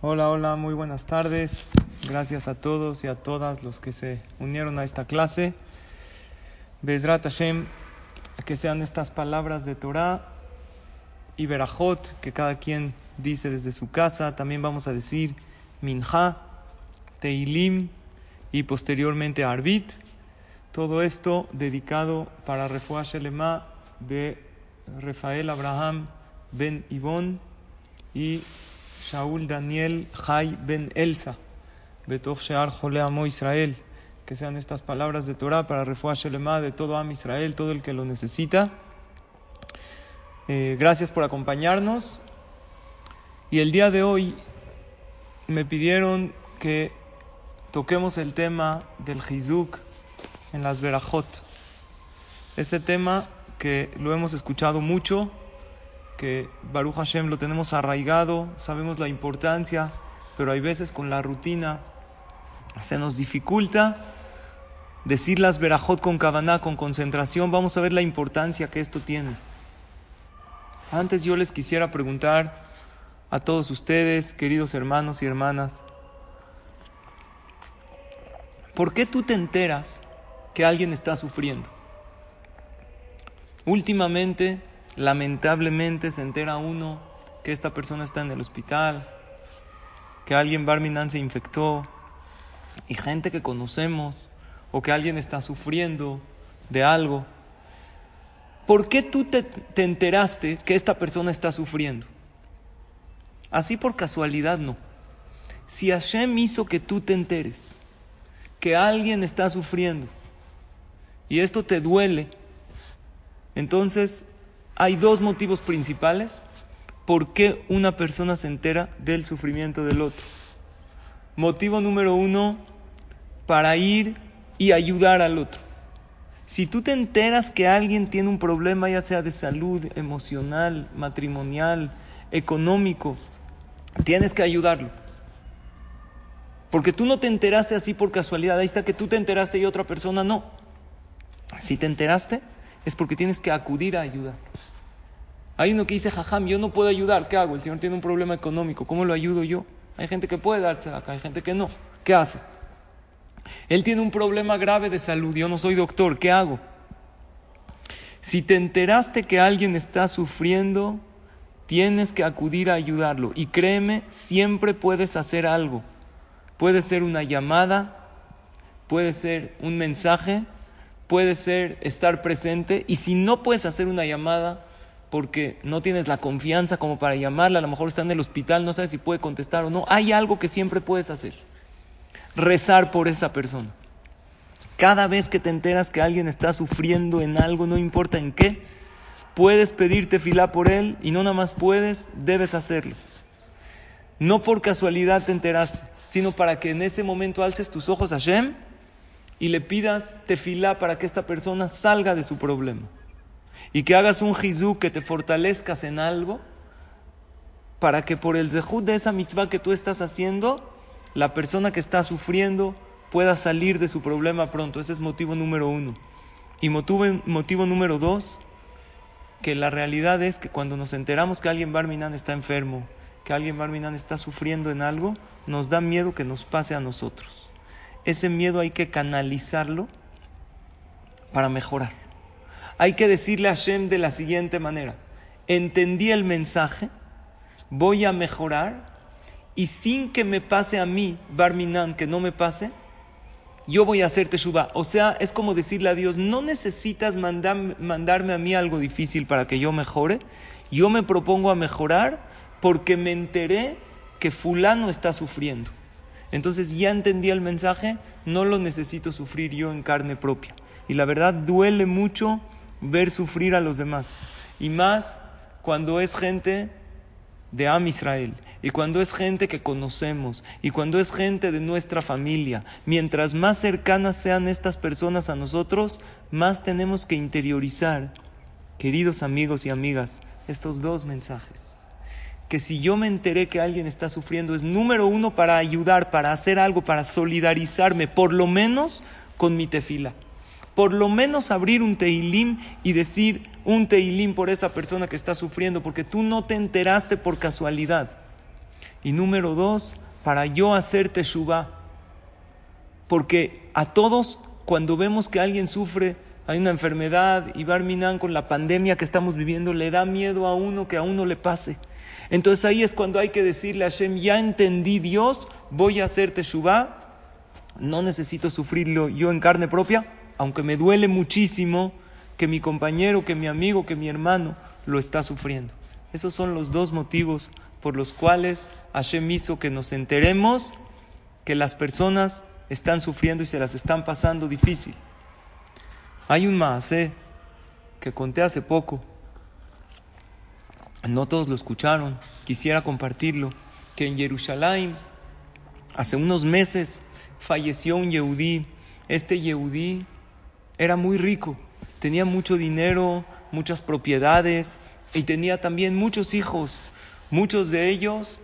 Hola, hola, muy buenas tardes. Gracias a todos y a todas los que se unieron a esta clase. Bezrat Hashem, que sean estas palabras de Torah y Berajot, que cada quien dice desde su casa. También vamos a decir Minha, Teilim y posteriormente Arbit. Todo esto dedicado para Refuah Shelema de Rafael Abraham Ben Ibon y Shaul Daniel Jai Ben Elsa, Betov Shear Jole Amo Israel. Que sean estas palabras de Torah para Refuah Shelema de todo Am Israel, todo el que lo necesita. Eh, gracias por acompañarnos. Y el día de hoy me pidieron que toquemos el tema del Hizuk en las Berajot. Ese tema que lo hemos escuchado mucho que Baruch Hashem lo tenemos arraigado, sabemos la importancia, pero hay veces con la rutina se nos dificulta decir las verajot con kavaná, con concentración. Vamos a ver la importancia que esto tiene. Antes yo les quisiera preguntar a todos ustedes, queridos hermanos y hermanas, ¿por qué tú te enteras que alguien está sufriendo? Últimamente lamentablemente se entera uno que esta persona está en el hospital, que alguien Barminan se infectó, y gente que conocemos, o que alguien está sufriendo de algo. ¿Por qué tú te, te enteraste que esta persona está sufriendo? Así por casualidad no. Si Hashem hizo que tú te enteres que alguien está sufriendo y esto te duele, entonces hay dos motivos principales por qué una persona se entera del sufrimiento del otro. Motivo número uno, para ir y ayudar al otro. Si tú te enteras que alguien tiene un problema, ya sea de salud, emocional, matrimonial, económico, tienes que ayudarlo. Porque tú no te enteraste así por casualidad. Ahí está que tú te enteraste y otra persona no. Si te enteraste, es porque tienes que acudir a ayudar. Hay uno que dice, jajam, yo no puedo ayudar, ¿qué hago? El señor tiene un problema económico, ¿cómo lo ayudo yo? Hay gente que puede darse acá, hay gente que no. ¿Qué hace? Él tiene un problema grave de salud, yo no soy doctor, ¿qué hago? Si te enteraste que alguien está sufriendo, tienes que acudir a ayudarlo. Y créeme, siempre puedes hacer algo. Puede ser una llamada, puede ser un mensaje, puede ser estar presente. Y si no puedes hacer una llamada, porque no tienes la confianza como para llamarla, a lo mejor está en el hospital, no sabes si puede contestar o no. Hay algo que siempre puedes hacer. Rezar por esa persona. Cada vez que te enteras que alguien está sufriendo en algo, no importa en qué, puedes pedirte fila por él y no nada más puedes, debes hacerlo. No por casualidad te enteraste, sino para que en ese momento alces tus ojos a Shem y le pidas tefilá para que esta persona salga de su problema y que hagas un jizú, que te fortalezcas en algo, para que por el zehut de esa mitzvah que tú estás haciendo, la persona que está sufriendo pueda salir de su problema pronto. Ese es motivo número uno. Y motivo, motivo número dos, que la realidad es que cuando nos enteramos que alguien Barminan está enfermo, que alguien Barminan está sufriendo en algo, nos da miedo que nos pase a nosotros. Ese miedo hay que canalizarlo para mejorar hay que decirle a Hashem de la siguiente manera, entendí el mensaje, voy a mejorar y sin que me pase a mí, Barminan, que no me pase, yo voy a hacer teshuva. O sea, es como decirle a Dios, no necesitas mandarme a mí algo difícil para que yo mejore, yo me propongo a mejorar porque me enteré que fulano está sufriendo. Entonces ya entendí el mensaje, no lo necesito sufrir yo en carne propia. Y la verdad duele mucho ver sufrir a los demás. Y más cuando es gente de Am Israel. Y cuando es gente que conocemos. Y cuando es gente de nuestra familia. Mientras más cercanas sean estas personas a nosotros, más tenemos que interiorizar, queridos amigos y amigas, estos dos mensajes. Que si yo me enteré que alguien está sufriendo es número uno para ayudar, para hacer algo, para solidarizarme, por lo menos con mi tefila por lo menos abrir un teilim y decir un teilim por esa persona que está sufriendo, porque tú no te enteraste por casualidad. Y número dos, para yo hacer teshuva. Porque a todos, cuando vemos que alguien sufre, hay una enfermedad, y Barminan con la pandemia que estamos viviendo, le da miedo a uno que a uno le pase. Entonces ahí es cuando hay que decirle a Hashem, ya entendí Dios, voy a hacer teshuva, no necesito sufrirlo yo en carne propia, aunque me duele muchísimo que mi compañero, que mi amigo, que mi hermano lo está sufriendo. Esos son los dos motivos por los cuales Hashem hizo que nos enteremos que las personas están sufriendo y se las están pasando difícil. Hay un maasé que conté hace poco, no todos lo escucharon, quisiera compartirlo, que en Jerusalén hace unos meses falleció un yehudí. Este yehudí era muy rico, tenía mucho dinero, muchas propiedades y tenía también muchos hijos. Muchos de ellos,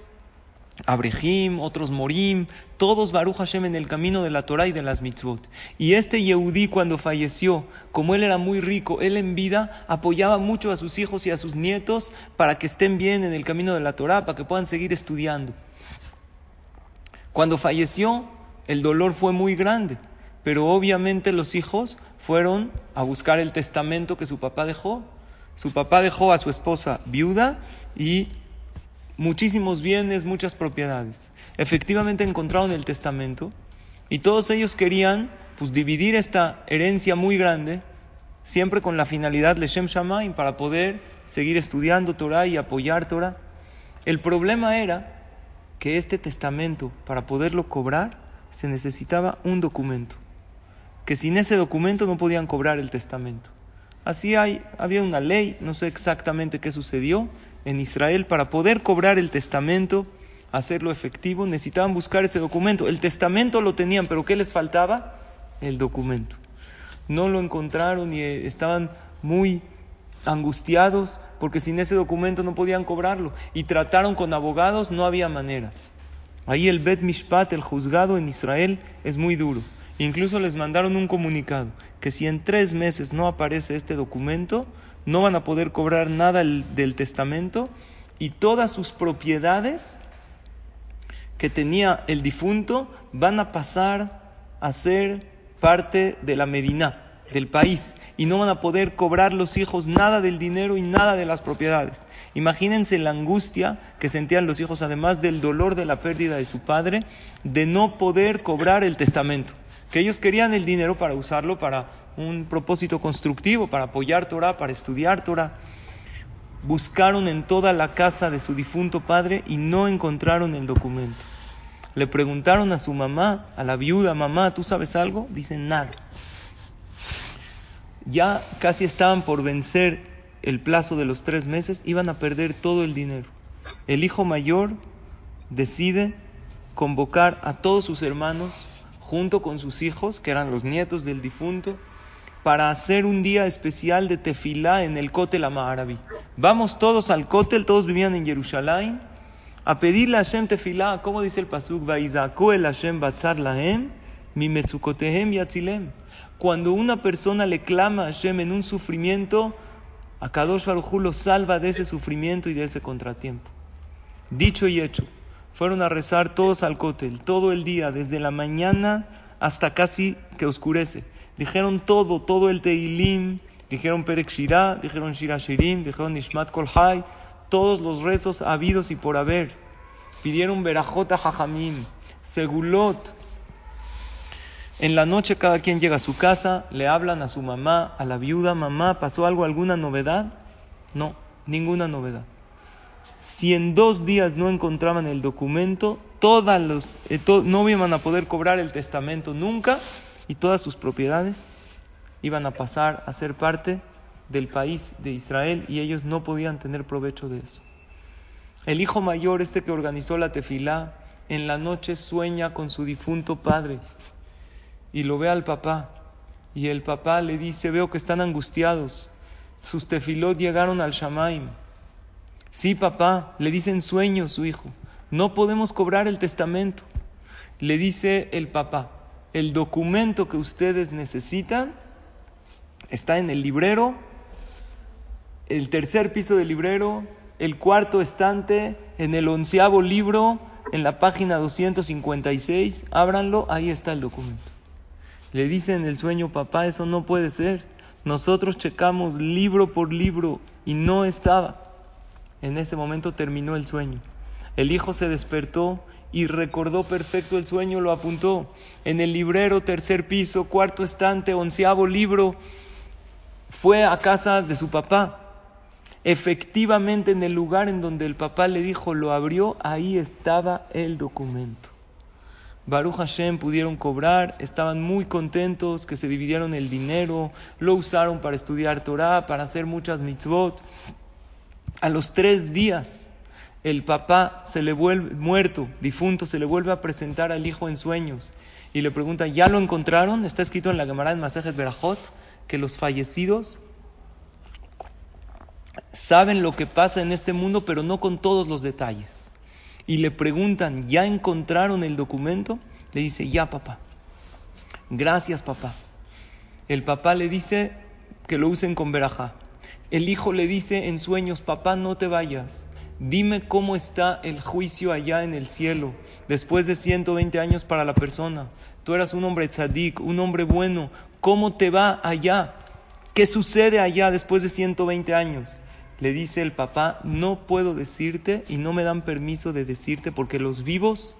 Abrehim, otros Morim, todos Baruch Hashem en el camino de la Torah y de las mitzvot. Y este Yehudí cuando falleció, como él era muy rico, él en vida apoyaba mucho a sus hijos y a sus nietos para que estén bien en el camino de la Torah, para que puedan seguir estudiando. Cuando falleció, el dolor fue muy grande, pero obviamente los hijos fueron a buscar el testamento que su papá dejó. Su papá dejó a su esposa viuda y muchísimos bienes, muchas propiedades. Efectivamente encontraron el testamento y todos ellos querían pues dividir esta herencia muy grande, siempre con la finalidad Leshem Shamaim para poder seguir estudiando Torah y apoyar Torah. El problema era que este testamento, para poderlo cobrar, se necesitaba un documento, que sin ese documento no podían cobrar el testamento. Así hay, había una ley, no sé exactamente qué sucedió, en Israel para poder cobrar el testamento, hacerlo efectivo, necesitaban buscar ese documento. El testamento lo tenían, pero ¿qué les faltaba? El documento. No lo encontraron y eh, estaban muy angustiados porque sin ese documento no podían cobrarlo. Y trataron con abogados, no había manera. Ahí el Bet Mishpat, el juzgado en Israel, es muy duro. Incluso les mandaron un comunicado que si en tres meses no aparece este documento, no van a poder cobrar nada del testamento y todas sus propiedades que tenía el difunto van a pasar a ser parte de la Medina, del país, y no van a poder cobrar los hijos nada del dinero y nada de las propiedades. Imagínense la angustia que sentían los hijos, además del dolor de la pérdida de su padre, de no poder cobrar el testamento, que ellos querían el dinero para usarlo para un propósito constructivo para apoyar Torah, para estudiar Torah. Buscaron en toda la casa de su difunto padre y no encontraron el documento. Le preguntaron a su mamá, a la viuda, mamá, ¿tú sabes algo? Dicen nada. Ya casi estaban por vencer el plazo de los tres meses, iban a perder todo el dinero. El hijo mayor decide convocar a todos sus hermanos junto con sus hijos, que eran los nietos del difunto, para hacer un día especial de tefilá en el Kotel Amarabi. Vamos todos al Kotel, todos vivían en Jerusalén, a pedirle a Hashem tefilá, como dice el pasuk, el Hashem batzar lahem, mi metzukotehem yatzilem. Cuando una persona le clama a Hashem en un sufrimiento, a Kadosh Baruj lo salva de ese sufrimiento y de ese contratiempo. Dicho y hecho, fueron a rezar todos al Kotel, todo el día, desde la mañana hasta casi que oscurece dijeron todo, todo el Teilim, dijeron Perek dijeron Shira Shirim, dijeron Nishmat Kol todos los rezos habidos y por haber. Pidieron Berajot a Jajamim, Segulot. En la noche cada quien llega a su casa, le hablan a su mamá, a la viuda, mamá, ¿pasó algo, alguna novedad? No, ninguna novedad. Si en dos días no encontraban el documento, todas los, eh, no iban a poder cobrar el testamento nunca y todas sus propiedades iban a pasar a ser parte del país de Israel y ellos no podían tener provecho de eso. El hijo mayor, este que organizó la tefilá, en la noche sueña con su difunto padre y lo ve al papá y el papá le dice, veo que están angustiados, sus tefilot llegaron al Shamaim. Sí, papá, le dice en sueño su hijo, no podemos cobrar el testamento. Le dice el papá, el documento que ustedes necesitan está en el librero, el tercer piso del librero, el cuarto estante, en el onceavo libro, en la página 256, ábranlo, ahí está el documento. Le dice en el sueño, papá, eso no puede ser. Nosotros checamos libro por libro y no estaba. En ese momento terminó el sueño. El hijo se despertó y recordó perfecto el sueño, lo apuntó. En el librero, tercer piso, cuarto estante, onceavo libro, fue a casa de su papá. Efectivamente, en el lugar en donde el papá le dijo, lo abrió, ahí estaba el documento. Baruch Hashem pudieron cobrar, estaban muy contentos que se dividieron el dinero, lo usaron para estudiar Torah, para hacer muchas mitzvot. A los tres días, el papá se le vuelve muerto, difunto, se le vuelve a presentar al hijo en sueños y le pregunta, ¿ya lo encontraron? Está escrito en la Gemara en Masejet Berajot que los fallecidos saben lo que pasa en este mundo, pero no con todos los detalles y le preguntan, ¿ya encontraron el documento? Le dice, ya papá. Gracias papá. El papá le dice que lo usen con verajá. El hijo le dice en sueños, papá, no te vayas. Dime cómo está el juicio allá en el cielo, después de 120 años para la persona. Tú eras un hombre tzadik, un hombre bueno. ¿Cómo te va allá? ¿Qué sucede allá después de 120 años? le dice el papá, no puedo decirte y no me dan permiso de decirte porque los vivos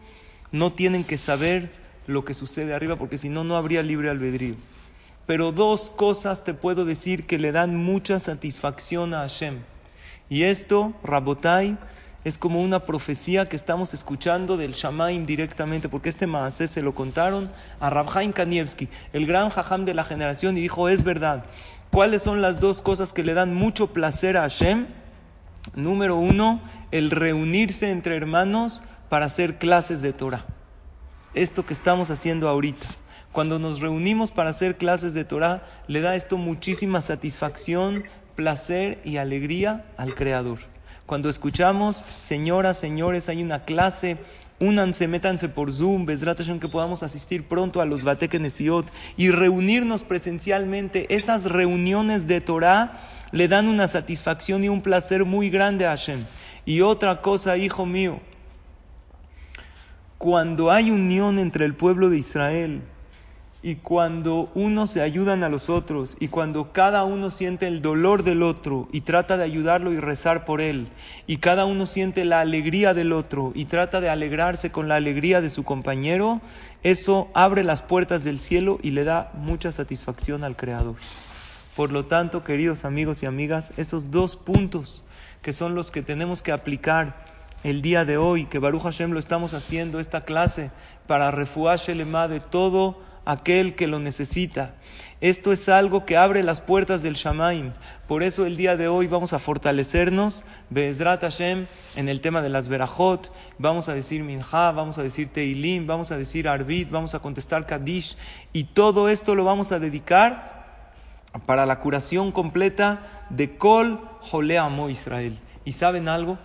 no tienen que saber lo que sucede arriba porque si no, no habría libre albedrío. Pero dos cosas te puedo decir que le dan mucha satisfacción a Hashem. Y esto, Rabotai, es como una profecía que estamos escuchando del Shamaim directamente, porque este Maasé se lo contaron a Rabhaim Kanievski, el gran jajam de la generación, y dijo, es verdad, ¿Cuáles son las dos cosas que le dan mucho placer a Hashem? Número uno, el reunirse entre hermanos para hacer clases de Torah. Esto que estamos haciendo ahorita. Cuando nos reunimos para hacer clases de Torah, le da esto muchísima satisfacción, placer y alegría al Creador. Cuando escuchamos, señoras, señores, hay una clase Únanse, métanse por Zoom, Besrat que podamos asistir pronto a los Batekenesiot y reunirnos presencialmente. Esas reuniones de Torah le dan una satisfacción y un placer muy grande a Hashem. Y otra cosa, hijo mío, cuando hay unión entre el pueblo de Israel, y cuando uno se ayudan a los otros y cuando cada uno siente el dolor del otro y trata de ayudarlo y rezar por él y cada uno siente la alegría del otro y trata de alegrarse con la alegría de su compañero, eso abre las puertas del cielo y le da mucha satisfacción al Creador. Por lo tanto, queridos amigos y amigas, esos dos puntos que son los que tenemos que aplicar el día de hoy, que Baruch Hashem lo estamos haciendo, esta clase, para refugiar de todo aquel que lo necesita. Esto es algo que abre las puertas del Shamaim. Por eso el día de hoy vamos a fortalecernos, Be'ezrat Hashem, en el tema de las Berajot. Vamos a decir Minha, vamos a decir Teilim, vamos a decir Arbit, vamos a contestar Kadish. Y todo esto lo vamos a dedicar para la curación completa de Kol Joleamo Israel. ¿Y saben algo?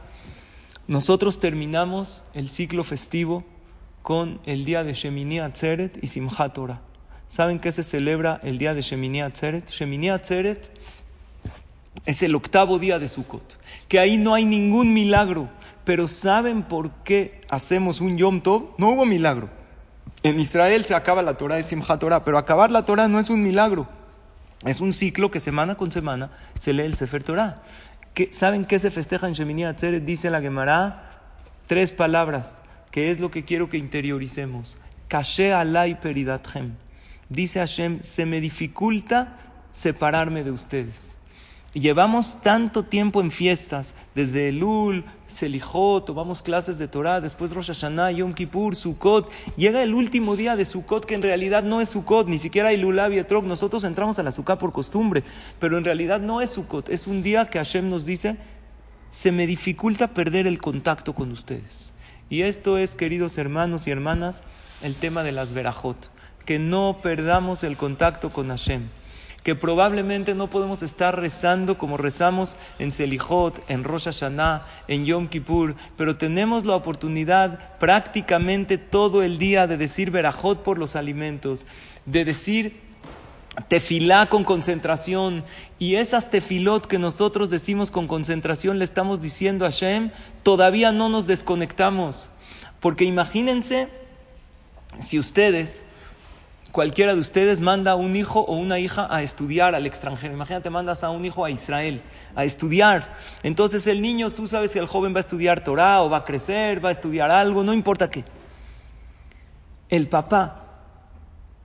Nosotros terminamos el ciclo festivo con el día de Shemini Atzeret y Simchat Torah. ¿Saben qué se celebra el día de Shemini Atzeret? Shemini Atzeret es el octavo día de Sukkot, que ahí no hay ningún milagro. Pero ¿saben por qué hacemos un Yom Tov? No hubo milagro. En Israel se acaba la Torah de Simchat Torah, pero acabar la Torah no es un milagro. Es un ciclo que semana con semana se lee el Sefer Torah. ¿Saben qué se festeja en Shemini Atzeret? Dice la Gemara tres palabras que es lo que quiero que interioricemos. Kashe alay peridathem. Dice Hashem, se me dificulta separarme de ustedes. Llevamos tanto tiempo en fiestas, desde Elul, Selijot, tomamos clases de Torah, después Rosh Hashanah, Yom Kippur, Sukkot. Llega el último día de Sukkot, que en realidad no es Sukkot, ni siquiera Elul, Etrog. Nosotros entramos a la Sukkot por costumbre, pero en realidad no es Sukkot. Es un día que Hashem nos dice, se me dificulta perder el contacto con ustedes. Y esto es, queridos hermanos y hermanas, el tema de las verajot. Que no perdamos el contacto con Hashem. Que probablemente no podemos estar rezando como rezamos en Selijot, en Rosh Hashanah, en Yom Kippur, pero tenemos la oportunidad prácticamente todo el día de decir verajot por los alimentos, de decir tefilá con concentración y esas tefilot que nosotros decimos con concentración le estamos diciendo a Hashem, todavía no nos desconectamos. Porque imagínense si ustedes, cualquiera de ustedes manda a un hijo o una hija a estudiar al extranjero. Imagínate, mandas a un hijo a Israel a estudiar. Entonces el niño, tú sabes que el joven va a estudiar Torah o va a crecer, va a estudiar algo, no importa qué. El papá,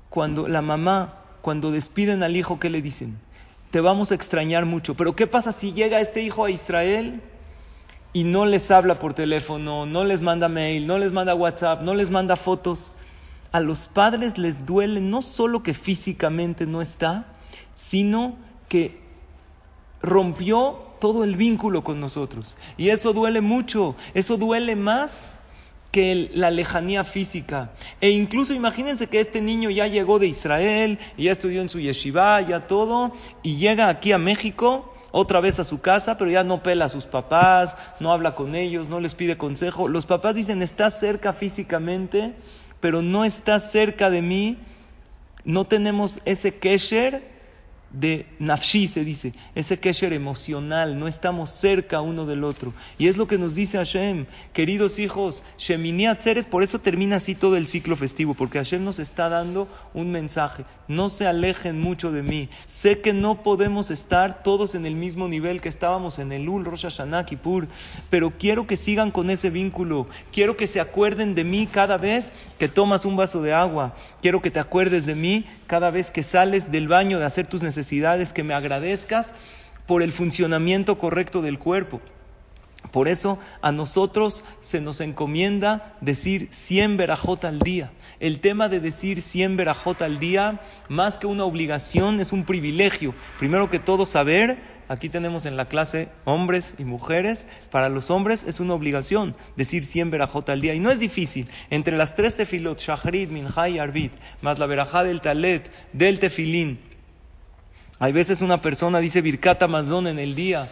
cuando la mamá, cuando despiden al hijo, ¿qué le dicen? Te vamos a extrañar mucho. Pero ¿qué pasa si llega este hijo a Israel y no les habla por teléfono, no les manda mail, no les manda WhatsApp, no les manda fotos? A los padres les duele no solo que físicamente no está, sino que rompió todo el vínculo con nosotros. Y eso duele mucho, eso duele más que la lejanía física. E incluso imagínense que este niño ya llegó de Israel, ya estudió en su yeshiva, ya todo, y llega aquí a México, otra vez a su casa, pero ya no pela a sus papás, no habla con ellos, no les pide consejo. Los papás dicen, estás cerca físicamente, pero no estás cerca de mí, no tenemos ese kesher de nafshi, se dice, ese kesher emocional, no estamos cerca uno del otro. Y es lo que nos dice Hashem, queridos hijos, Shemini Atzeret, por eso termina así todo el ciclo festivo, porque Hashem nos está dando un mensaje, no se alejen mucho de mí, sé que no podemos estar todos en el mismo nivel que estábamos en el Ul, Rosh Hashanah, Kippur, pero quiero que sigan con ese vínculo, quiero que se acuerden de mí cada vez que tomas un vaso de agua, quiero que te acuerdes de mí cada vez que sales del baño de hacer tus necesidades, que me agradezcas por el funcionamiento correcto del cuerpo. Por eso a nosotros se nos encomienda decir 100 verajot al día. El tema de decir 100 verajot al día, más que una obligación, es un privilegio. Primero que todo, saber, aquí tenemos en la clase hombres y mujeres, para los hombres es una obligación decir 100 verajot al día. Y no es difícil. Entre las tres tefilot, shahrid, minjay y arbit, más la verajá del talet, del tefilín, hay veces una persona dice Birkata Mazón en el día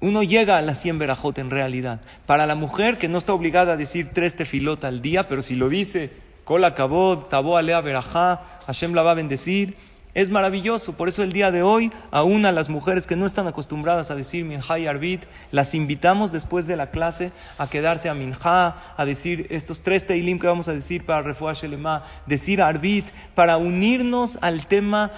uno llega a las 100 verajot en realidad. Para la mujer que no está obligada a decir tres tefilot al día, pero si lo dice, Kola Kabod, Tabo Alea Berajá, Hashem la va a bendecir, es maravilloso. Por eso el día de hoy, aún a las mujeres que no están acostumbradas a decir Minjá y Arbit, las invitamos después de la clase a quedarse a Minjá, a decir estos tres teilim que vamos a decir para Refuah Shelema, decir Arbit, para unirnos al tema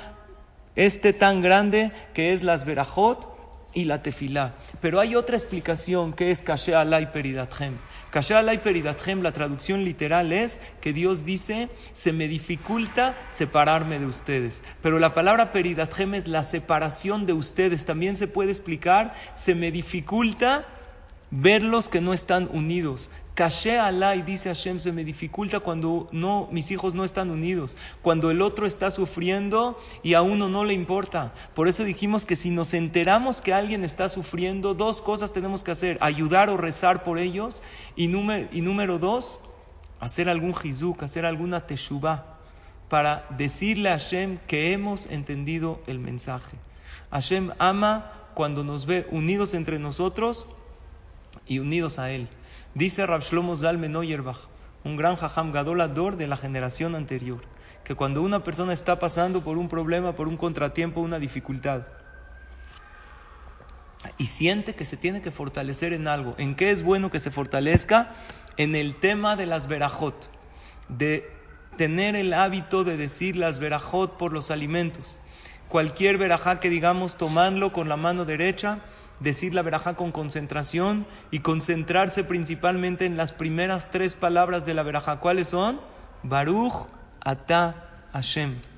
este tan grande que es las verajot y la tefilá. Pero hay otra explicación que es Kashe alay peridathem. Kashe alay peridathem, la traducción literal es que Dios dice, se me dificulta separarme de ustedes. Pero la palabra peridathem es la separación de ustedes. También se puede explicar, se me dificulta verlos que no están unidos. Caché Alá y dice Hashem, se me dificulta cuando no, mis hijos no están unidos, cuando el otro está sufriendo y a uno no le importa. Por eso dijimos que si nos enteramos que alguien está sufriendo, dos cosas tenemos que hacer, ayudar o rezar por ellos y número, y número dos, hacer algún jizuk, hacer alguna teshuvah para decirle a Hashem que hemos entendido el mensaje. Hashem ama cuando nos ve unidos entre nosotros y unidos a Él. Dice Rav Shlomo Zalmen un gran jajam gadolador de la generación anterior, que cuando una persona está pasando por un problema, por un contratiempo, una dificultad, y siente que se tiene que fortalecer en algo, ¿en qué es bueno que se fortalezca? En el tema de las verajot, de tener el hábito de decir las verajot por los alimentos. Cualquier verajá que digamos, tomarlo con la mano derecha, decir la verajá con concentración y concentrarse principalmente en las primeras tres palabras de la verajá. ¿Cuáles son? Baruch Ata Hashem.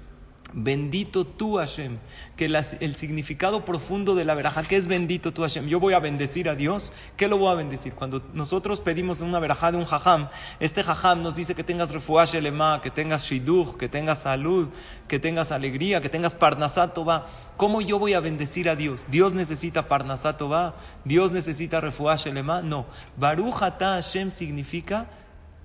Bendito tú Hashem. Que el significado profundo de la veraja, que es bendito tú Hashem? Yo voy a bendecir a Dios. ¿Qué lo voy a bendecir? Cuando nosotros pedimos una verajá de un jajam, este jajam nos dice que tengas refuash elema, que tengas shiduch, que tengas salud, que tengas alegría, que tengas parnasatova. ¿Cómo yo voy a bendecir a Dios? ¿Dios necesita parnasatova? ¿Dios necesita refuash elema? No. Baruch Hashem significa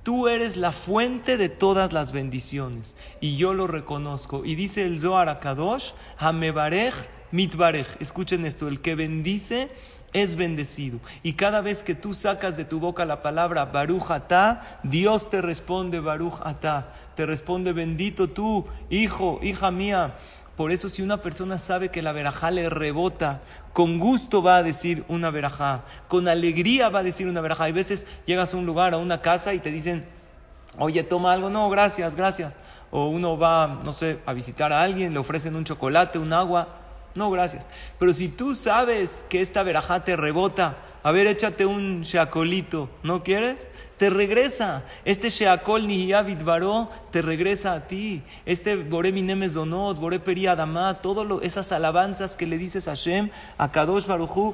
Tú eres la fuente de todas las bendiciones y yo lo reconozco. Y dice el Zohar a Kadosh, Hamebarej mitbarej. Escuchen esto, el que bendice es bendecido. Y cada vez que tú sacas de tu boca la palabra Baruch Atá, Dios te responde Baruch Atá. Te responde bendito tú, hijo, hija mía. Por eso si una persona sabe que la verajá le rebota, con gusto va a decir una verajá, con alegría va a decir una verajá. Hay veces llegas a un lugar, a una casa y te dicen, oye, toma algo, no, gracias, gracias. O uno va, no sé, a visitar a alguien, le ofrecen un chocolate, un agua, no, gracias. Pero si tú sabes que esta verajá te rebota, a ver, échate un shakolito, ¿no quieres? Te regresa. Este sheakol nihiyavit varó te regresa a ti. Este bore minemes donot, bore peri adamá, todas esas alabanzas que le dices a Hashem, a Kadosh Baruchu,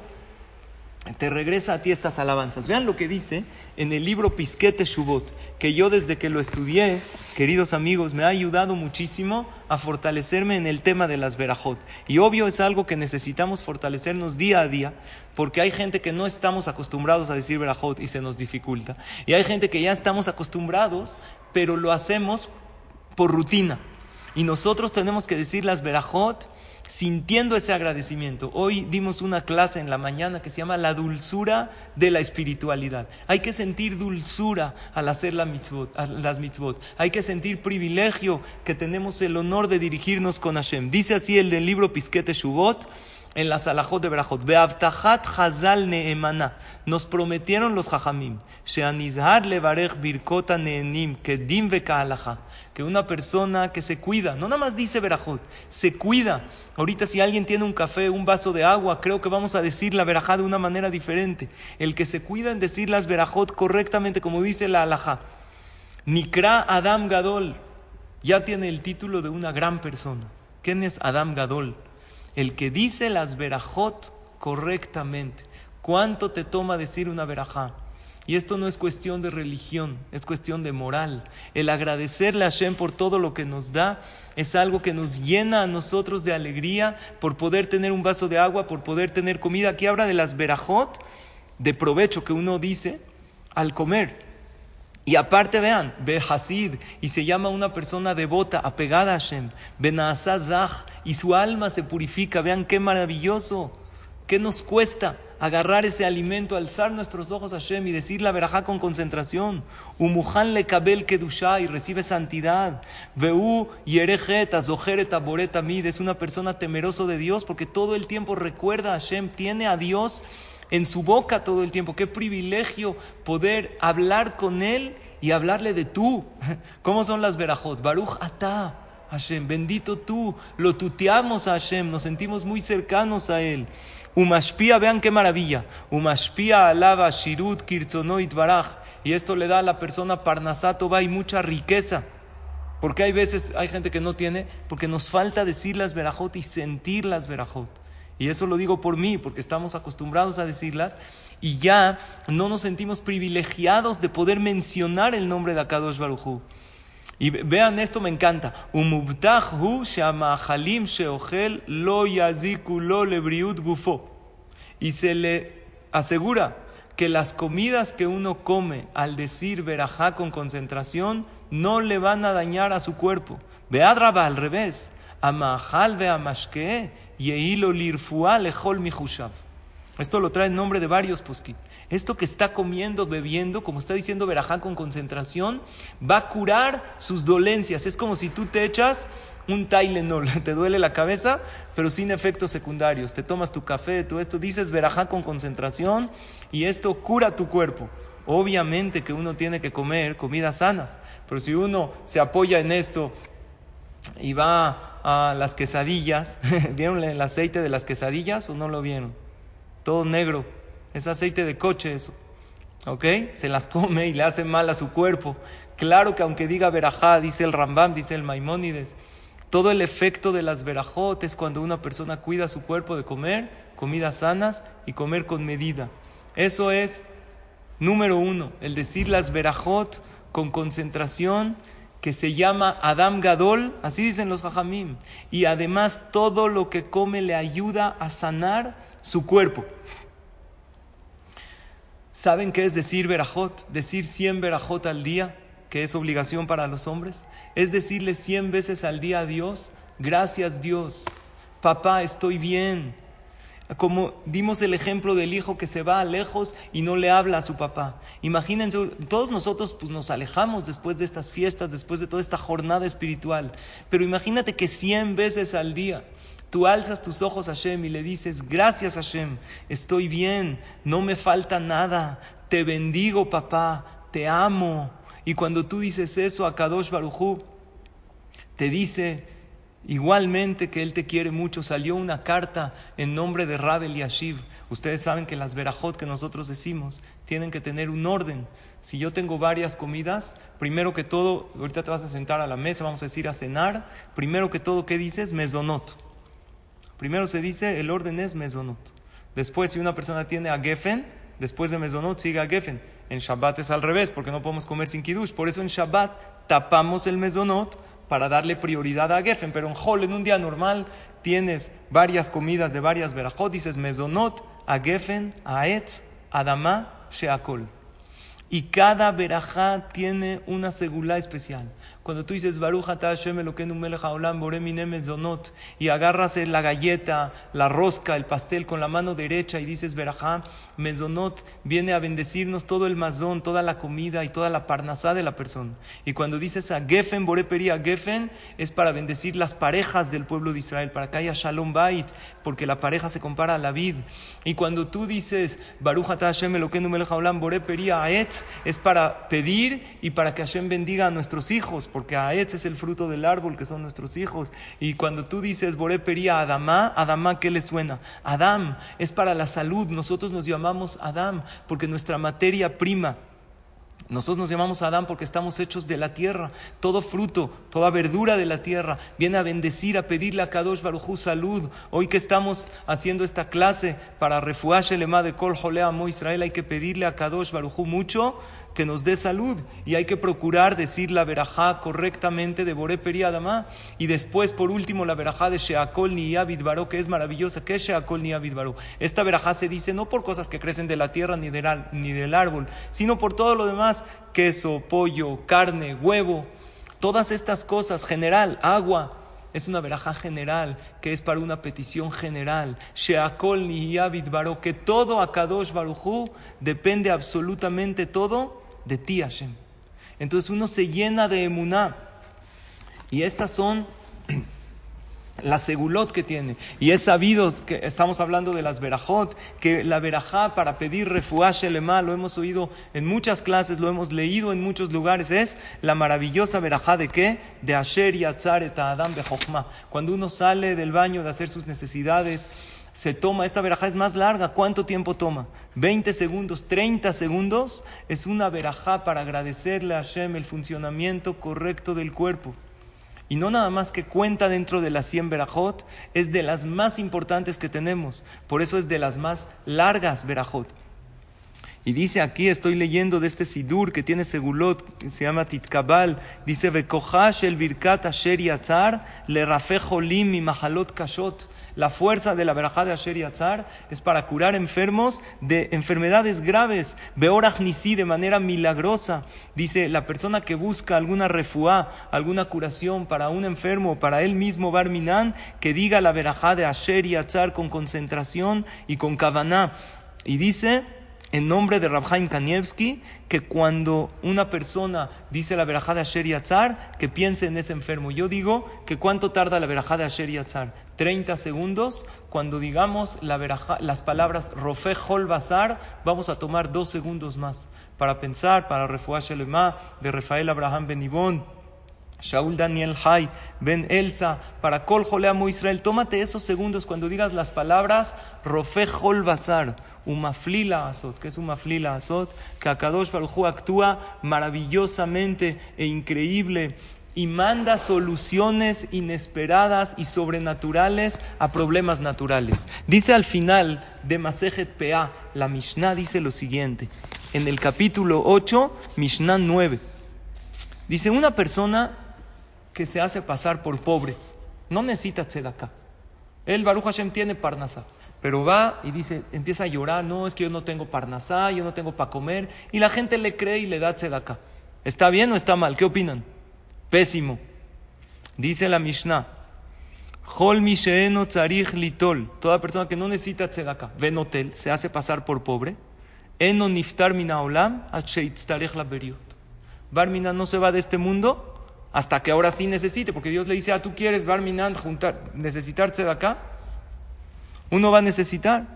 te regresa a ti estas alabanzas. Vean lo que dice en el libro Pisquete Shubot, que yo desde que lo estudié, queridos amigos, me ha ayudado muchísimo a fortalecerme en el tema de las verajot. Y obvio es algo que necesitamos fortalecernos día a día, porque hay gente que no estamos acostumbrados a decir verajot y se nos dificulta. Y hay gente que ya estamos acostumbrados, pero lo hacemos por rutina. Y nosotros tenemos que decir las verajot sintiendo ese agradecimiento. Hoy dimos una clase en la mañana que se llama la dulzura de la espiritualidad. Hay que sentir dulzura al hacer las mitzvot. Hay que sentir privilegio que tenemos el honor de dirigirnos con Hashem. Dice así el del libro Pisquete Shubot en las alajot de Berajot. Beavtachat Hazal Neemana. Nos prometieron los Jajamim. Sheanizhar levarech birkota neenim. Kedim vekaalaja. Que una persona que se cuida, no nada más dice Berajot, se cuida. Ahorita si alguien tiene un café, un vaso de agua, creo que vamos a decir la Berajá de una manera diferente. El que se cuida en decir las Berajot correctamente, como dice la alajá. Nikra Adam Gadol. Ya tiene el título de una gran persona. ¿Quién es Adam Gadol? El que dice las verajot correctamente. ¿Cuánto te toma decir una verajá? Y esto no es cuestión de religión, es cuestión de moral. El agradecerle a Hashem por todo lo que nos da es algo que nos llena a nosotros de alegría por poder tener un vaso de agua, por poder tener comida. Aquí habla de las verajot, de provecho que uno dice al comer. Y aparte vean, ve Hasid, y se llama una persona devota, apegada a Hashem, Benazazach, y su alma se purifica. Vean qué maravilloso, qué nos cuesta agarrar ese alimento, alzar nuestros ojos a Hashem y decir la verajá con concentración. Umuhan le kabel kedusha y recibe santidad. Veu yerejet azoheret aboret amid, es una persona temeroso de Dios porque todo el tiempo recuerda a Hashem, tiene a Dios en su boca todo el tiempo. Qué privilegio poder hablar con Él y hablarle de tú. ¿Cómo son las verajot? Baruch atah. Hashem, bendito tú, lo tuteamos a Hashem, nos sentimos muy cercanos a Él. Umashpia, vean qué maravilla. Umashpia alaba shirut kirzonoit baraj. Y esto le da a la persona parnasato va y mucha riqueza. Porque hay veces, hay gente que no tiene, porque nos falta decir las verajot y sentir las verajot. Y eso lo digo por mí, porque estamos acostumbrados a decirlas y ya no nos sentimos privilegiados de poder mencionar el nombre de Akadosh Baruchu. Y vean esto, me encanta. Y se le asegura que las comidas que uno come al decir verajá con concentración no le van a dañar a su cuerpo. Veadraba al revés. Amahal ve amashke esto lo trae en nombre de varios posquí. Esto que está comiendo, bebiendo, como está diciendo Berajá con concentración, va a curar sus dolencias. Es como si tú te echas un Tylenol, te duele la cabeza, pero sin efectos secundarios. Te tomas tu café, todo esto, dices Berajá con concentración y esto cura tu cuerpo. Obviamente que uno tiene que comer comidas sanas, pero si uno se apoya en esto y va las quesadillas. ¿Vieron el aceite de las quesadillas o no lo vieron? Todo negro. Es aceite de coche eso. ¿Ok? Se las come y le hace mal a su cuerpo. Claro que aunque diga verajá, dice el Rambam, dice el Maimónides, todo el efecto de las verajot es cuando una persona cuida su cuerpo de comer comidas sanas y comer con medida. Eso es número uno, el decir las verajot con concentración que se llama Adam Gadol, así dicen los Jajamim, y además todo lo que come le ayuda a sanar su cuerpo. ¿Saben qué es decir verajot? Decir 100 verajot al día, que es obligación para los hombres. Es decirle 100 veces al día a Dios, gracias Dios, papá, estoy bien. Como dimos el ejemplo del hijo que se va lejos y no le habla a su papá. Imagínense, todos nosotros pues, nos alejamos después de estas fiestas, después de toda esta jornada espiritual. Pero imagínate que cien veces al día tú alzas tus ojos a Hashem y le dices, gracias Hashem, estoy bien, no me falta nada, te bendigo papá, te amo. Y cuando tú dices eso a Kadosh Barujú, te dice, Igualmente que Él te quiere mucho, salió una carta en nombre de Rabel y Ashiv. Ustedes saben que las verajot que nosotros decimos tienen que tener un orden. Si yo tengo varias comidas, primero que todo, ahorita te vas a sentar a la mesa, vamos a decir a cenar, primero que todo, ¿qué dices? Mesonot. Primero se dice, el orden es mesonot. Después, si una persona tiene a Geffen, después de mesonot sigue a Geffen. En Shabbat es al revés, porque no podemos comer sin kiddush. Por eso en Shabbat tapamos el mesonot para darle prioridad a Geffen. Pero en Hol, en un día normal, tienes varias comidas de varias verajot, dices Mezonot, a Geffen, a Etz, Adama, Sheakol. Y cada verajá tiene una segula especial. Cuando tú dices Baruch Hashem Elokeinu Melech Haolam Zonot y agarras la galleta, la rosca, el pastel con la mano derecha y dices Berajá, Mezonot viene a bendecirnos todo el mazón, toda la comida y toda la parnasá de la persona. Y cuando dices a Gefen Boreperi a Gefen es para bendecir las parejas del pueblo de Israel, para que haya Shalom Bait, porque la pareja se compara a la vid. Y cuando tú dices Baruch Hashem Elokeinu Melech Haolam Boreperi a Etz es para pedir y para que Hashem bendiga a nuestros hijos porque Aetz es el fruto del árbol que son nuestros hijos. Y cuando tú dices Boré Pería Adamá, Adamá, ¿qué le suena? Adam es para la salud. Nosotros nos llamamos Adam porque nuestra materia prima. Nosotros nos llamamos Adán porque estamos hechos de la tierra. Todo fruto, toda verdura de la tierra viene a bendecir, a pedirle a Kadosh Barujú salud. Hoy que estamos haciendo esta clase para refugiarse el de Kol Jolea Israel, hay que pedirle a Kadosh Barujú mucho que nos dé salud y hay que procurar decir la verajá correctamente de Boré Periadama y después por último la verajá de Sheakol ni Baró que es maravillosa. ¿Qué es Sheakol ni Baró? Esta verajá se dice no por cosas que crecen de la tierra ni del, ni del árbol, sino por todo lo demás, queso, pollo, carne, huevo, todas estas cosas, general, agua. Es una verajá general, que es para una petición general. Sheakol ni que todo a Kadosh depende absolutamente todo de ti, Hashem. Entonces uno se llena de emuná. Y estas son las segulot que tiene. Y es sabido que estamos hablando de las verajot, que la verajá para pedir refuash lema, lo hemos oído en muchas clases, lo hemos leído en muchos lugares, es la maravillosa verajá de qué? De Asher y et Adam Bejochma. Cuando uno sale del baño de hacer sus necesidades, se toma, esta verajá es más larga, ¿cuánto tiempo toma? 20 segundos, 30 segundos, es una verajá para agradecerle a Hashem el funcionamiento correcto del cuerpo. Y no nada más que cuenta dentro de las 100 verajot, es de las más importantes que tenemos, por eso es de las más largas verajot. Y dice aquí, estoy leyendo de este Sidur que tiene Segulot, que se llama Titkabal, dice, Vekohash el Birkat Asher Yatzar, le Rafejolim y Mahalot Kashot. La fuerza de la verajá de Asher Yatzar es para curar enfermos de enfermedades graves, Beorach Nisi, de manera milagrosa. Dice, la persona que busca alguna refuá, alguna curación para un enfermo, para él mismo, Barminan, que diga la verajá de Asher Yatzar con concentración y con kavaná. Y dice, en nombre de Rabhaim Kanievski que cuando una persona dice la verajá de Asher Yatzar, que piense en ese enfermo. Yo digo que cuánto tarda la verajá de Asher Yatzar. 30 segundos. Cuando digamos la las palabras Rofe Hol Bazar, vamos a tomar dos segundos más para pensar, para refuar Shelema de Rafael Abraham Benibón Shaul Daniel Hay, Ben Elsa, para Kol Joleamo Israel. Tómate esos segundos cuando digas las palabras Rofe Hol Bazar, Umaflila Azot, que es Umaflila Azot, que Akadosh Baruj actúa maravillosamente e increíble y manda soluciones inesperadas y sobrenaturales a problemas naturales. Dice al final de Masejet Pea, la Mishnah dice lo siguiente, en el capítulo 8, Mishnah 9. Dice, una persona que se hace pasar por pobre. No necesita tzedakah. Él, Baruch Hashem, tiene parnasá. Pero va y dice, empieza a llorar, no, es que yo no tengo parnasá, yo no tengo para comer. Y la gente le cree y le da tzedakah. ¿Está bien o está mal? ¿Qué opinan? Pésimo. Dice la Mishnah, Hol misheeno tzarich litol. Toda persona que no necesita tzedakah, ven hotel, se hace pasar por pobre. Eno niftar mina olam, la beriot. Barminan no se va de este mundo hasta que ahora sí necesite, porque Dios le dice, ah, tú quieres Barminan juntar, necesitar tzedakah. Uno va a necesitar.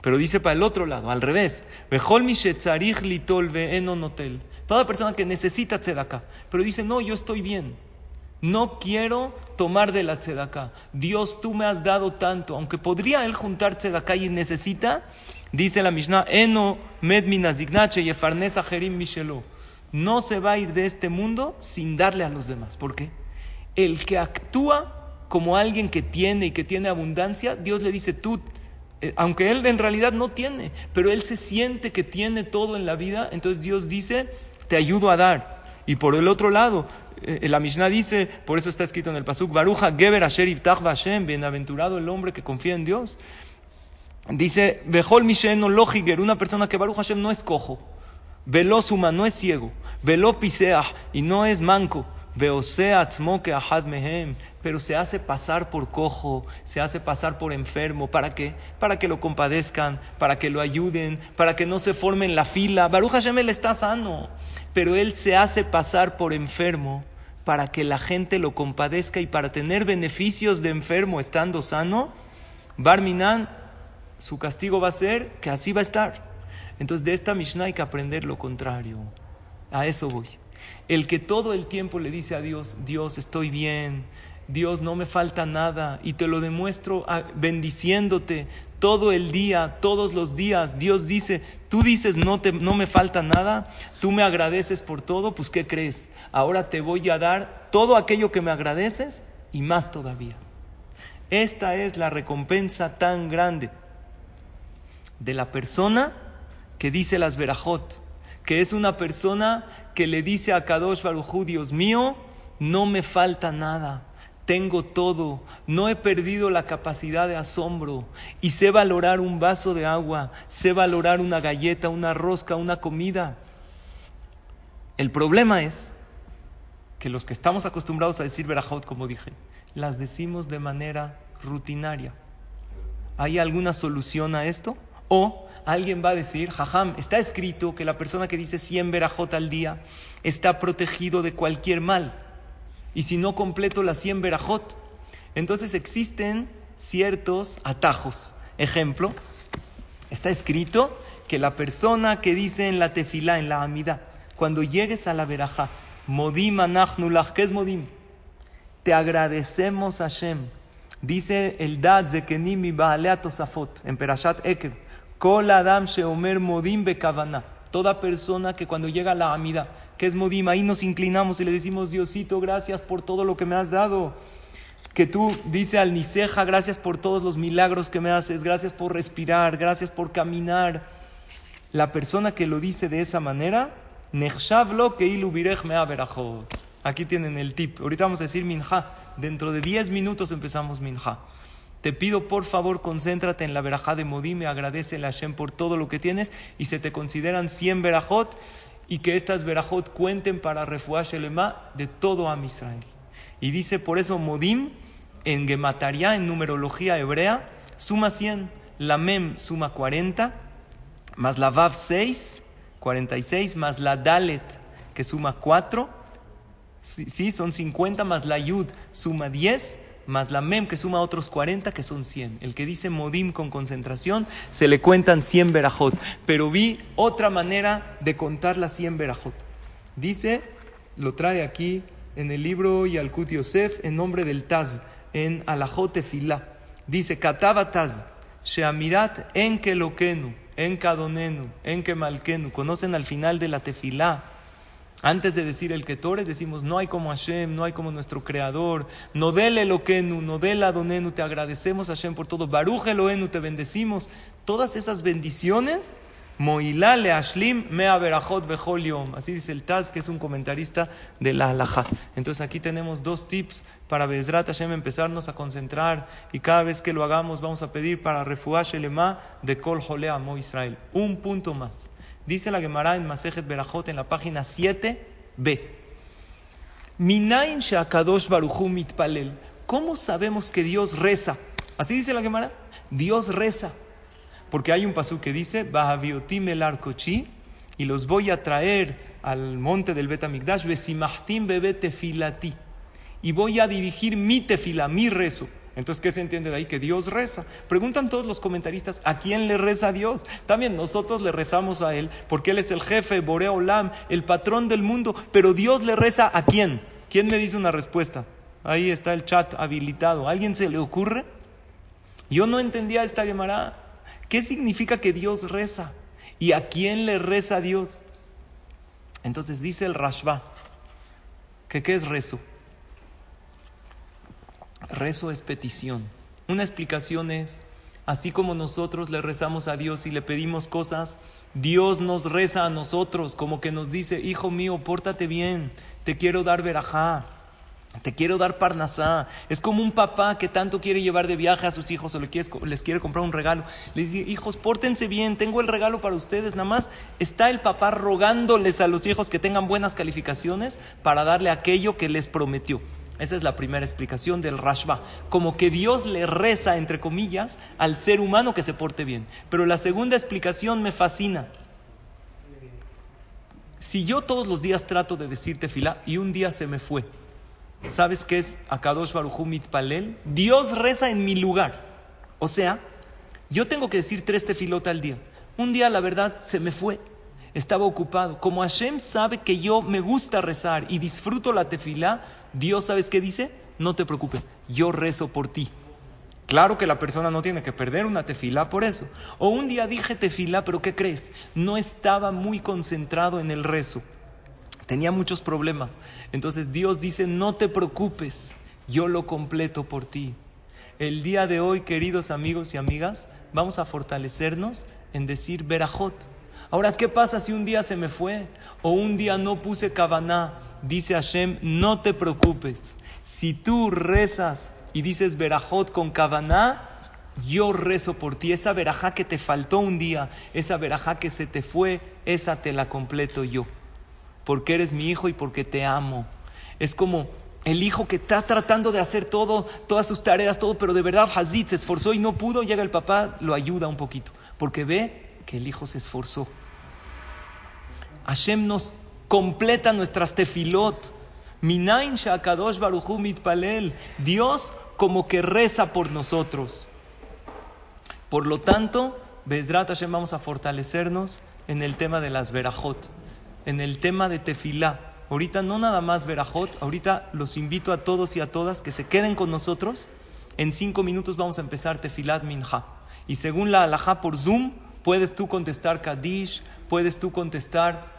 Pero dice para el otro lado, al revés. Toda persona que necesita tzedakah, pero dice, no, yo estoy bien. No quiero tomar de la tzedakah. Dios, tú me has dado tanto. Aunque podría él juntar tzedakah y necesita, dice la Mishnah, Eno med jerim mishelo. No se va a ir de este mundo sin darle a los demás. ¿Por qué? El que actúa como alguien que tiene y que tiene abundancia, Dios le dice, tú eh, aunque él en realidad no tiene, pero él se siente que tiene todo en la vida, entonces Dios dice, te ayudo a dar. Y por el otro lado, eh, la Mishnah dice, por eso está escrito en el Pasuk, Baruja Geber Asher Hashem, bienaventurado el hombre que confía en Dios. Dice, Bejol Misheno Lohiger, una persona que Baruch Hashem no es cojo, Velo Suma no es ciego, Y no es manco, Veosea Atzmoke Ahad Mehem, pero se hace pasar por cojo, se hace pasar por enfermo. ¿Para qué? Para que lo compadezcan, para que lo ayuden, para que no se forme en la fila. Baruch Hashem él está sano, pero él se hace pasar por enfermo para que la gente lo compadezca y para tener beneficios de enfermo estando sano. Barminan, su castigo va a ser que así va a estar. Entonces de esta Mishnah hay que aprender lo contrario. A eso voy. El que todo el tiempo le dice a Dios, Dios, estoy bien, Dios, no me falta nada y te lo demuestro bendiciéndote todo el día, todos los días. Dios dice, tú dices, no, te, no me falta nada, tú me agradeces por todo, pues ¿qué crees? Ahora te voy a dar todo aquello que me agradeces y más todavía. Esta es la recompensa tan grande de la persona que dice las verajot, que es una persona que le dice a Kadosh Baruj Dios mío, no me falta nada tengo todo, no he perdido la capacidad de asombro y sé valorar un vaso de agua, sé valorar una galleta, una rosca, una comida. El problema es que los que estamos acostumbrados a decir verajot, como dije, las decimos de manera rutinaria. ¿Hay alguna solución a esto? O alguien va a decir, jajam, está escrito que la persona que dice 100 verajot al día está protegido de cualquier mal y si no completo las 100 verajot. Entonces existen ciertos atajos. Ejemplo, está escrito que la persona que dice en la tefilá, en la amida, cuando llegues a la verajá, modim anachnulach, ¿qué es modim? Te agradecemos a Hashem. Dice el dad zekenimi baalea tosafot, en Perashat Ekev, kol adam sheomer modim bekavana. Toda persona que cuando llega a la amida que es Modim, ahí nos inclinamos y le decimos, Diosito, gracias por todo lo que me has dado. Que tú, dice al Niceja, gracias por todos los milagros que me haces, gracias por respirar, gracias por caminar. La persona que lo dice de esa manera, Nechshavlo que me Aquí tienen el tip. Ahorita vamos a decir Minja. Dentro de 10 minutos empezamos Minja. Te pido por favor concéntrate en la verajá de Modim y agradece a Hashem por todo lo que tienes y se te consideran 100 verajot y que estas verajot cuenten para refuar Shelema de todo Am Israel. Y dice por eso Modim en Gemataria, en numerología hebrea, suma 100, la Mem suma 40, más la Vav 6, 46, más la Dalet que suma 4, sí, son 50, más la Yud suma 10, más la mem que suma otros 40 que son 100. El que dice modim con concentración se le cuentan 100 verajot. Pero vi otra manera de contar las 100 verajot. Dice, lo trae aquí en el libro Yalkut Yosef en nombre del Taz, en Alajot Tefilá. Dice, Kataba Taz, Sheamirat en Kelokenu, en Kadonenu, en Kemalkenu. Conocen al final de la Tefilá antes de decir el Ketore, decimos, no hay como Hashem, no hay como nuestro Creador. No dele Eloquenu, no dele Adonenu, te agradecemos Hashem por todo. Baruch Eloenu, te bendecimos. Todas esas bendiciones, Moilale Ashlim Mea Berachot Bechol Yom. Así dice el Taz, que es un comentarista de la Halajá. Entonces aquí tenemos dos tips para Bezrat Hashem empezarnos a concentrar y cada vez que lo hagamos vamos a pedir para Shelema de Kol Jolea Mo Israel. Un punto más. Dice la Gemara en Masejet Berajot en la página 7b. Minain Shakadosh Mitpalel. ¿cómo sabemos que Dios reza? Así dice la Gemara, Dios reza. Porque hay un pasú que dice, Bahaviotim el arcochi, y los voy a traer al monte del Betamigdash, Besimahtim bebe tefilati, y voy a dirigir mi tefila, mi rezo. Entonces, ¿qué se entiende de ahí? Que Dios reza. Preguntan todos los comentaristas, ¿a quién le reza a Dios? También nosotros le rezamos a Él, porque Él es el jefe, Borea Olam, el patrón del mundo, pero Dios le reza a quién? ¿Quién me dice una respuesta? Ahí está el chat habilitado. ¿Alguien se le ocurre? Yo no entendía esta Gemara. ¿Qué significa que Dios reza? ¿Y a quién le reza a Dios? Entonces dice el Rashba, que qué es rezo. Rezo es petición. Una explicación es, así como nosotros le rezamos a Dios y le pedimos cosas, Dios nos reza a nosotros, como que nos dice, hijo mío, pórtate bien, te quiero dar verajá, te quiero dar parnasá. Es como un papá que tanto quiere llevar de viaje a sus hijos o les quiere comprar un regalo. Les dice, hijos, pórtense bien, tengo el regalo para ustedes. Nada más está el papá rogándoles a los hijos que tengan buenas calificaciones para darle aquello que les prometió. Esa es la primera explicación del Rashba. Como que Dios le reza, entre comillas, al ser humano que se porte bien. Pero la segunda explicación me fascina. Si yo todos los días trato de decirte fila y un día se me fue, ¿sabes qué es Akadosh Baruchu Mitpalel? Dios reza en mi lugar. O sea, yo tengo que decir tres tefilot al día. Un día, la verdad, se me fue. Estaba ocupado. Como Hashem sabe que yo me gusta rezar y disfruto la tefilá, Dios, ¿sabes qué dice? No te preocupes, yo rezo por ti. Claro que la persona no tiene que perder una tefilá por eso. O un día dije tefilá, pero ¿qué crees? No estaba muy concentrado en el rezo. Tenía muchos problemas. Entonces Dios dice, no te preocupes, yo lo completo por ti. El día de hoy, queridos amigos y amigas, vamos a fortalecernos en decir verajot. Ahora, ¿qué pasa si un día se me fue? O un día no puse kavaná. Dice Hashem, no te preocupes. Si tú rezas y dices verajot con kavaná, yo rezo por ti. Esa verajá que te faltó un día, esa verajá que se te fue, esa te la completo yo. Porque eres mi hijo y porque te amo. Es como el hijo que está tratando de hacer todo, todas sus tareas, todo, pero de verdad Hazid se esforzó y no pudo, llega el papá, lo ayuda un poquito. Porque ve que el hijo se esforzó. Hashem nos completa nuestras tefilot. Minain Shakadosh Baruchu Mitpalel. Dios como que reza por nosotros. Por lo tanto, Bezrat Hashem vamos a fortalecernos en el tema de las verajot, en el tema de tefilá. Ahorita no nada más verajot, ahorita los invito a todos y a todas que se queden con nosotros. En cinco minutos vamos a empezar tefilat minja. Y según la alajá por Zoom, puedes tú contestar Kadish, puedes tú contestar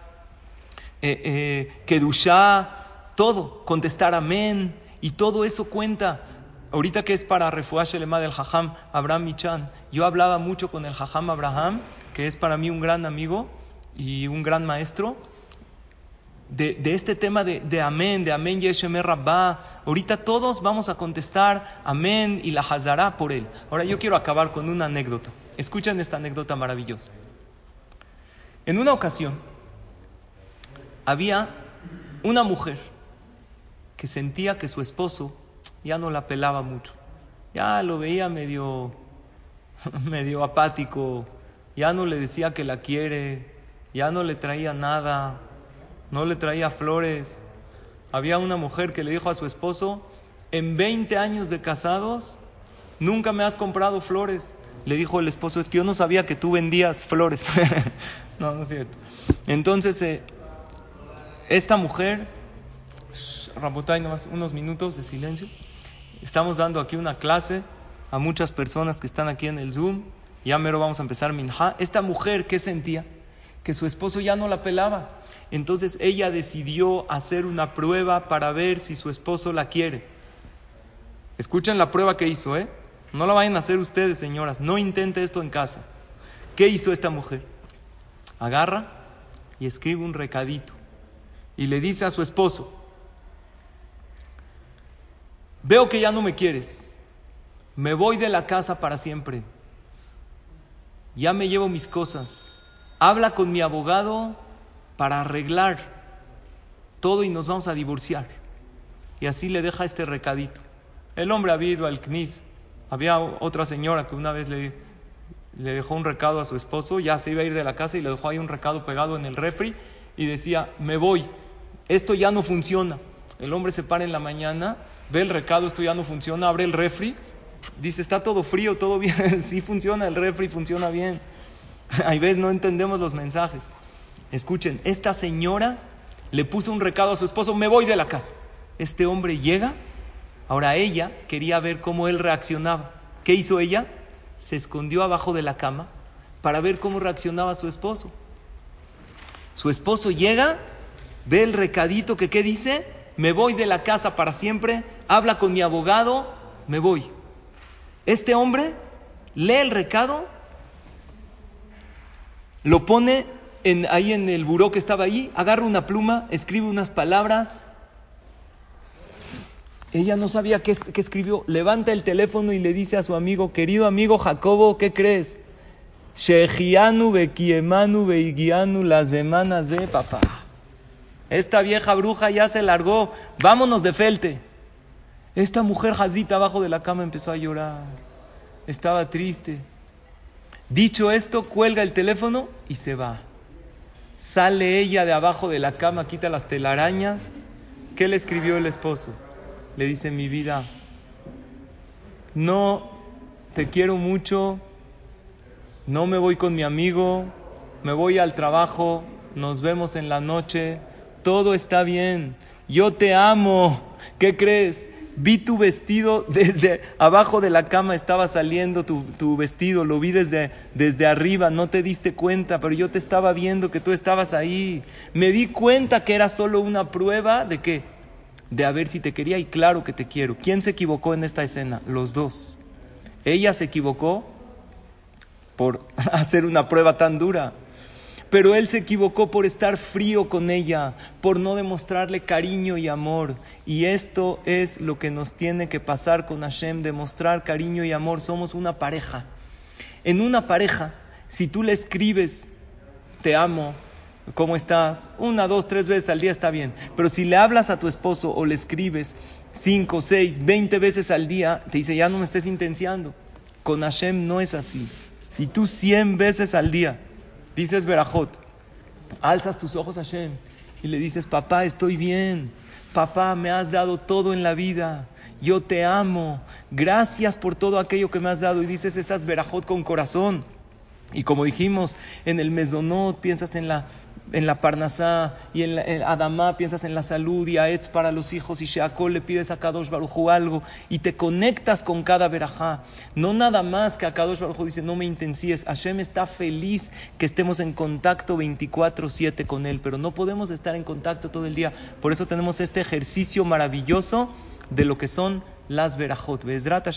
eh, eh, todo, contestar amén, y todo eso cuenta. Ahorita que es para Refuash el del Jajam Abraham Michan, yo hablaba mucho con el Jajam Abraham, que es para mí un gran amigo y un gran maestro, de, este tema de, amén, de amén Yeshem Rabba. Ahorita todos vamos a contestar amén y la Hazará por él. Ahora yo quiero acabar con una anécdota. Escuchen esta anécdota maravillosa. En una ocasión había una mujer que sentía que su esposo ya no la pelaba mucho, ya lo veía medio, medio apático, ya no le decía que la quiere, ya no le traía nada, no le traía flores. Había una mujer que le dijo a su esposo, en 20 años de casados, nunca me has comprado flores. Le dijo el esposo, es que yo no sabía que tú vendías flores. no, no es cierto. Entonces, eh, esta mujer, Rabotay, nomás unos minutos de silencio. Estamos dando aquí una clase a muchas personas que están aquí en el Zoom. Ya mero vamos a empezar Minha. Esta mujer, ¿qué sentía? Que su esposo ya no la pelaba. Entonces ella decidió hacer una prueba para ver si su esposo la quiere. Escuchen la prueba que hizo, ¿eh? No la vayan a hacer ustedes, señoras. No intente esto en casa. ¿Qué hizo esta mujer? Agarra y escribe un recadito. Y le dice a su esposo, veo que ya no me quieres. Me voy de la casa para siempre. Ya me llevo mis cosas. Habla con mi abogado para arreglar todo y nos vamos a divorciar. Y así le deja este recadito. El hombre había ido al CNIS. Había otra señora que una vez le, le dejó un recado a su esposo, ya se iba a ir de la casa y le dejó ahí un recado pegado en el refri y decía, me voy, esto ya no funciona. El hombre se para en la mañana, ve el recado, esto ya no funciona, abre el refri, dice, está todo frío, todo bien, sí funciona el refri, funciona bien. Hay veces no entendemos los mensajes. Escuchen, esta señora le puso un recado a su esposo, me voy de la casa. Este hombre llega, ahora ella quería ver cómo él reaccionaba. ¿Qué hizo ella? Se escondió abajo de la cama para ver cómo reaccionaba su esposo. Su esposo llega, ve el recadito que qué dice, me voy de la casa para siempre, habla con mi abogado, me voy. Este hombre lee el recado, lo pone ahí en el buró que estaba ahí, agarra una pluma, escribe unas palabras. Ella no sabía qué, escribió. Levanta el teléfono y le dice a su amigo, querido amigo Jacobo, ¿qué crees? Beigianu las semanas de papá. Esta vieja bruja ya se largó. Vámonos de felte. Esta mujer jazita abajo de la cama empezó a llorar. Estaba triste. Dicho esto, cuelga el teléfono y se va. Sale ella de abajo de la cama, quita las telarañas. ¿Qué le escribió el esposo? Le dice, mi vida, no te quiero mucho, no me voy con mi amigo, me voy al trabajo, nos vemos en la noche, todo está bien, yo te amo, ¿qué crees? Vi tu vestido desde abajo de la cama, estaba saliendo tu, vestido, lo vi desde, desde arriba, no te diste cuenta, pero yo te estaba viendo que tú estabas ahí. Me di cuenta que era solo una prueba de qué? De a ver si te quería y claro que te quiero. ¿Quién se equivocó en esta escena? Los dos. Ella se equivocó por hacer una prueba tan dura. Pero él se equivocó por estar frío con ella, por no demostrarle cariño y amor. Y esto es lo que nos tiene que pasar con Hashem, demostrar cariño y amor. Somos una pareja. En una pareja, si tú le escribes, te amo, ¿cómo estás? Una, dos, tres veces al día está bien. Pero si le hablas a tu esposo o le escribes cinco, seis, veinte veces al día, te dice, ya no me estés intenciando. Con Hashem no es así. Si tú cien veces al día Dices Berajot, alzas tus ojos a Hashem y le dices, papá, estoy bien, papá, me has dado todo en la vida, yo te amo, gracias por todo aquello que me has dado. Y dices esas Berajot con corazón. Y como dijimos, en el Mesonot piensas en la en la Parnasá y en, la, Adamá piensas en la salud y a Etz para los hijos y Sheakol le pides a Kadosh Baruj algo y te conectas con cada verajá. No nada más que a Kadosh Baruj dice no me intensíes. Hashem está feliz que estemos en contacto 24-7 con Él, pero no podemos estar en contacto todo el día. Por eso tenemos este ejercicio maravilloso de lo que son las verajot. Bezrat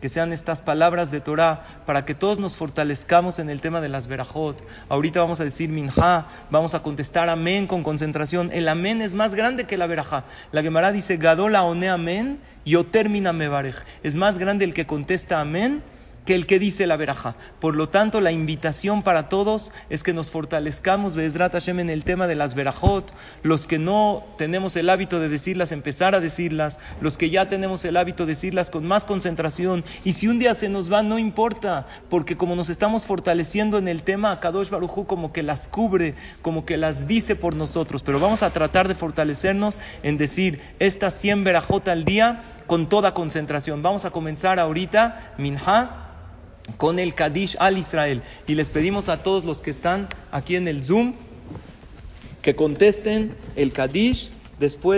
que sean estas palabras de Torah para que todos nos fortalezcamos en el tema de las verajot. Ahorita vamos a decir minja, vamos a contestar amén con concentración. El amén es más grande que la verajá. La Gemara dice Gadola one amén, yo termina mevarej. Es más grande el que contesta amén que el que dice la veraja. Por lo tanto, la invitación para todos es que nos fortalezcamos, Bezrat Hashem, en el tema de las verajot. Los que no tenemos el hábito de decirlas, empezar a decirlas. Los que ya tenemos el hábito de decirlas con más concentración. Y si un día se nos va, no importa, porque como nos estamos fortaleciendo en el tema, Kadosh Barujú como que las cubre, como que las dice por nosotros. Pero vamos a tratar de fortalecernos en decir estas 100 verajot al día con toda concentración. Vamos a comenzar ahorita, Minha con el Kadish al Israel. Y les pedimos a todos los que están aquí en el Zoom que contesten el Kadish después.